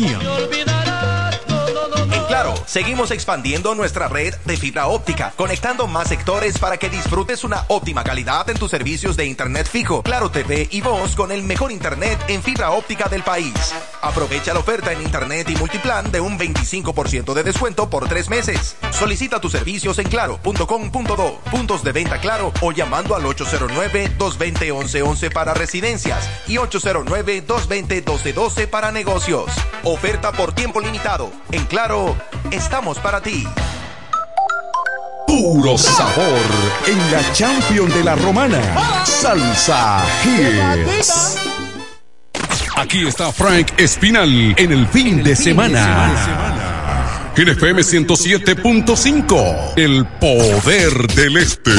En Claro, seguimos expandiendo nuestra red de fibra óptica, conectando más sectores para que disfrutes una óptima calidad en tus servicios de internet fijo, Claro TV y voz con el mejor internet en fibra óptica del país. Aprovecha la oferta en internet y multiplan de un 25% de descuento por tres meses. Solicita tus servicios en claro.com.do, puntos de venta claro o llamando al 809-220-1111 para residencias y 809-220-1212 para negocios. Oferta por tiempo limitado. En Claro, estamos para ti. Puro sabor en la Champion de la Romana. Salsa Hits. Aquí está Frank Espinal en el fin de semana. En FM 107.5, el poder del este.